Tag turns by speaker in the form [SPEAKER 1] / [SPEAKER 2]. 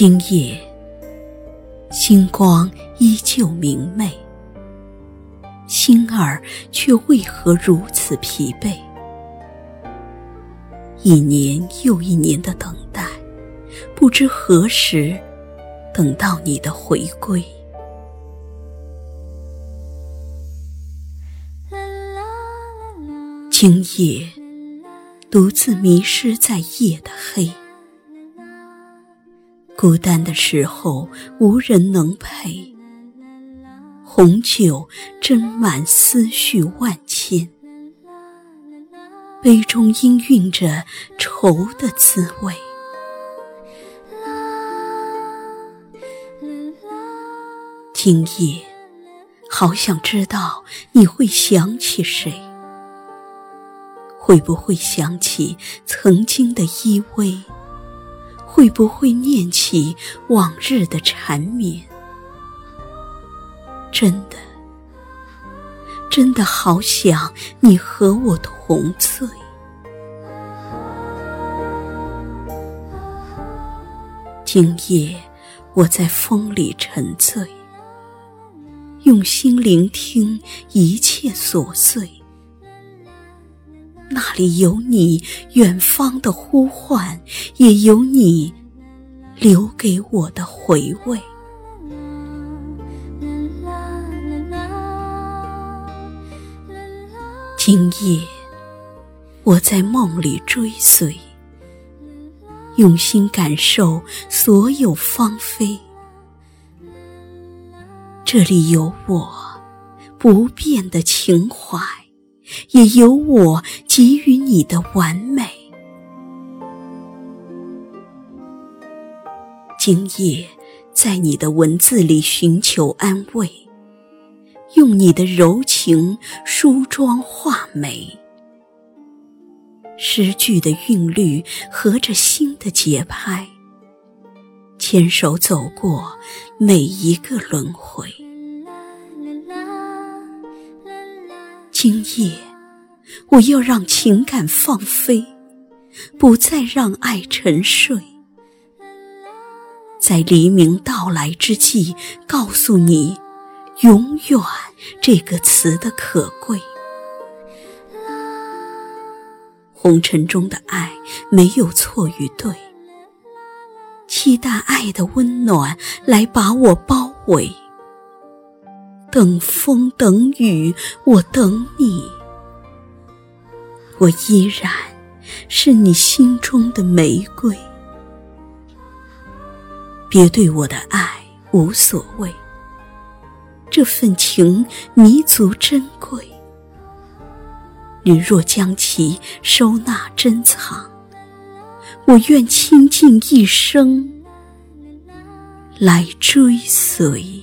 [SPEAKER 1] 今夜，星光依旧明媚，心儿却为何如此疲惫？一年又一年的等待，不知何时等到你的回归。今夜，独自迷失在夜的黑。孤单的时候，无人能陪。红酒斟满思绪万千，杯中氤氲着愁的滋味。今夜，好想知道你会想起谁？会不会想起曾经的依偎？会不会念起往日的缠绵？真的，真的好想你和我同醉。今夜我在风里沉醉，用心聆听一切琐碎。那里有你远方的呼唤，也有你留给我的回味。今夜，我在梦里追随，用心感受所有芳菲。这里有我不变的情怀。也有我给予你的完美。今夜，在你的文字里寻求安慰，用你的柔情梳妆画眉。诗句的韵律合着心的节拍，牵手走过每一个轮回。今夜，我要让情感放飞，不再让爱沉睡。在黎明到来之际，告诉你“永远”这个词的可贵。红尘中的爱没有错与对，期待爱的温暖来把我包围。等风等雨，我等你。我依然是你心中的玫瑰。别对我的爱无所谓，这份情弥足珍贵。你若将其收纳珍藏，我愿倾尽一生来追随。